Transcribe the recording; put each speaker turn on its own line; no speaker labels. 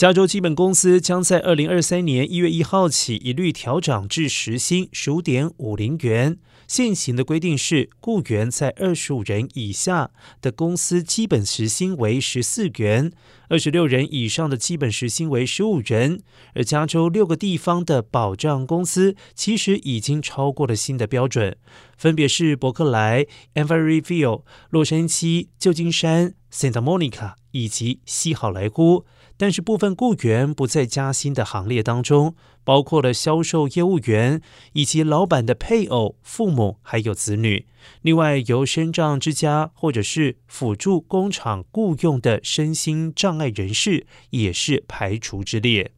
加州基本工资将在二零二三年一月一号起一律调涨至时薪十五点五零元。现行的规定是，雇员在二十五人以下的公司基本时薪为十四元，二十六人以上的基本时薪为十五元。而加州六个地方的保障公司其实已经超过了新的标准，分别是伯克莱、Everyville、洛杉矶、旧金山、Santa Monica 以及西好莱坞。但是部分雇员不在加薪的行列当中，包括了销售业务员以及老板的配偶、父母还有子女。另外，由身障之家或者是辅助工厂雇佣的身心障碍人士也是排除之列。